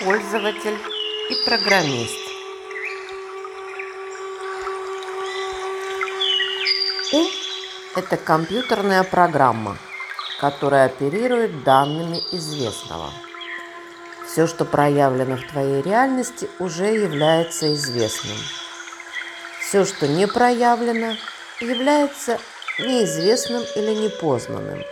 пользователь и программист. Ум – это компьютерная программа, которая оперирует данными известного. Все, что проявлено в твоей реальности, уже является известным. Все, что не проявлено, является неизвестным или непознанным.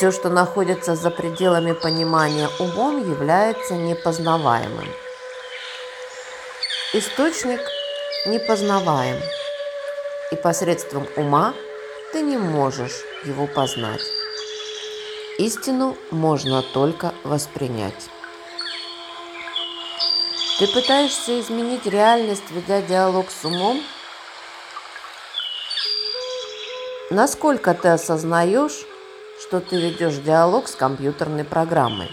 Все, что находится за пределами понимания умом, является непознаваемым. Источник непознаваем, и посредством ума ты не можешь его познать. Истину можно только воспринять. Ты пытаешься изменить реальность, ведя диалог с умом? Насколько ты осознаешь, что ты ведешь диалог с компьютерной программой.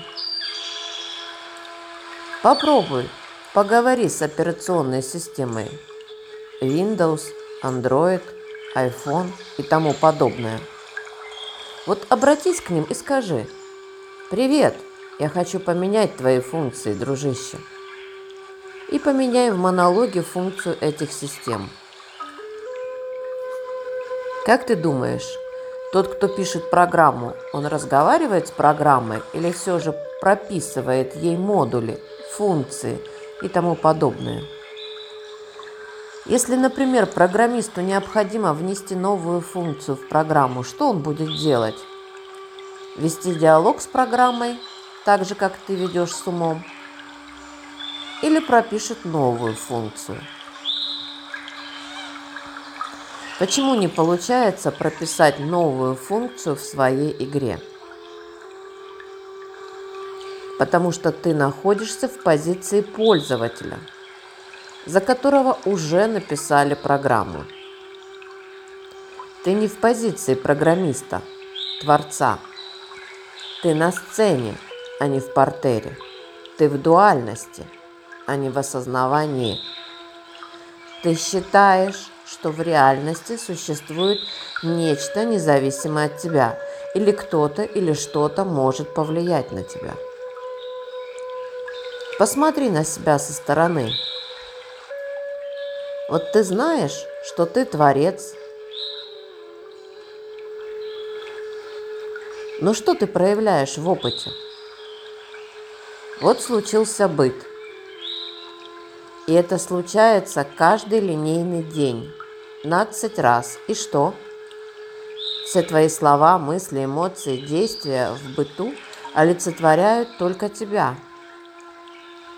Попробуй, поговори с операционной системой Windows, Android, iPhone и тому подобное. Вот обратись к ним и скажи «Привет, я хочу поменять твои функции, дружище». И поменяй в монологе функцию этих систем. Как ты думаешь, тот, кто пишет программу, он разговаривает с программой или все же прописывает ей модули, функции и тому подобное. Если, например, программисту необходимо внести новую функцию в программу, что он будет делать? Вести диалог с программой, так же, как ты ведешь с умом? Или пропишет новую функцию – Почему не получается прописать новую функцию в своей игре? Потому что ты находишься в позиции пользователя, за которого уже написали программу. Ты не в позиции программиста, творца. Ты на сцене, а не в портере. Ты в дуальности, а не в осознавании. Ты считаешь, что в реальности существует нечто независимое от тебя, или кто-то или что-то может повлиять на тебя. Посмотри на себя со стороны. Вот ты знаешь, что ты творец. Но что ты проявляешь в опыте? Вот случился быт – и это случается каждый линейный день. 15 раз. И что? Все твои слова, мысли, эмоции, действия в быту олицетворяют только тебя.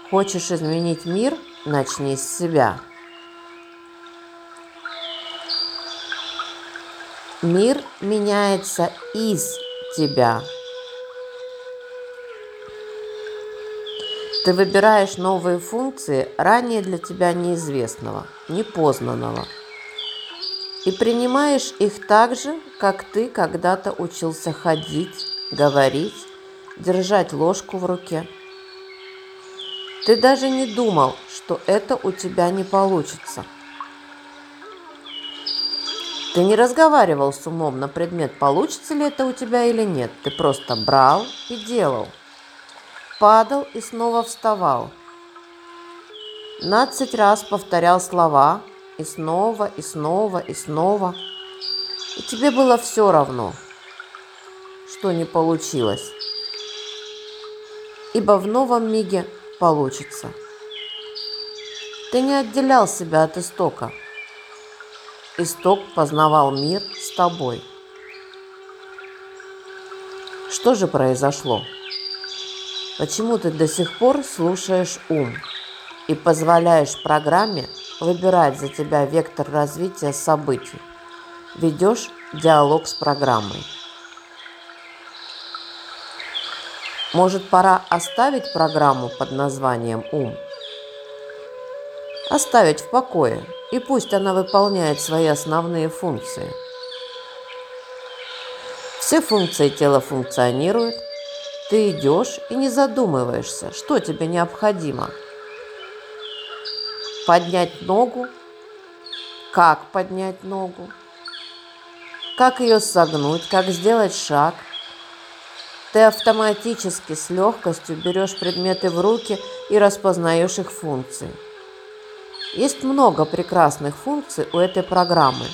Хочешь изменить мир? Начни с себя. Мир меняется из тебя. Ты выбираешь новые функции ранее для тебя неизвестного, непознанного. И принимаешь их так же, как ты когда-то учился ходить, говорить, держать ложку в руке. Ты даже не думал, что это у тебя не получится. Ты не разговаривал с умом на предмет, получится ли это у тебя или нет. Ты просто брал и делал – падал и снова вставал. Надцать раз повторял слова, и снова, и снова, и снова. И тебе было все равно, что не получилось. Ибо в новом миге получится. Ты не отделял себя от истока. Исток познавал мир с тобой. Что же произошло? Почему ты до сих пор слушаешь ум и позволяешь программе выбирать за тебя вектор развития событий? Ведешь диалог с программой. Может, пора оставить программу под названием «Ум»? Оставить в покое, и пусть она выполняет свои основные функции. Все функции тела функционируют – ты идешь и не задумываешься, что тебе необходимо. Поднять ногу, как поднять ногу, как ее согнуть, как сделать шаг. Ты автоматически с легкостью берешь предметы в руки и распознаешь их функции. Есть много прекрасных функций у этой программы,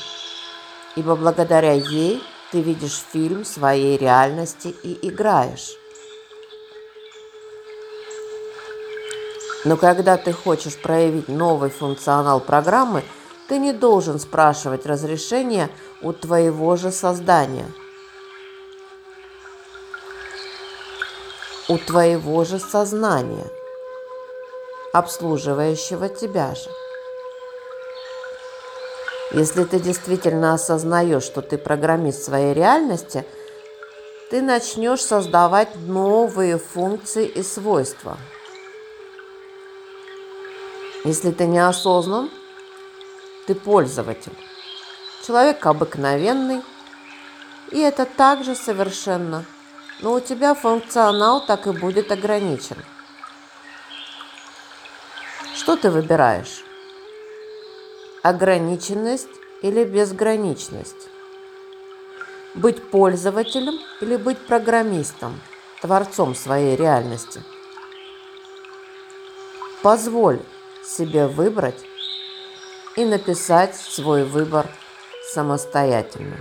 ибо благодаря ей ты видишь фильм своей реальности и играешь. Но когда ты хочешь проявить новый функционал программы, ты не должен спрашивать разрешения у твоего же создания. У твоего же сознания, обслуживающего тебя же. Если ты действительно осознаешь, что ты программист своей реальности, ты начнешь создавать новые функции и свойства – если ты неосознан, ты пользователь. Человек обыкновенный, и это также совершенно. Но у тебя функционал так и будет ограничен. Что ты выбираешь? Ограниченность или безграничность? Быть пользователем или быть программистом, творцом своей реальности? Позволь себе выбрать и написать свой выбор самостоятельно.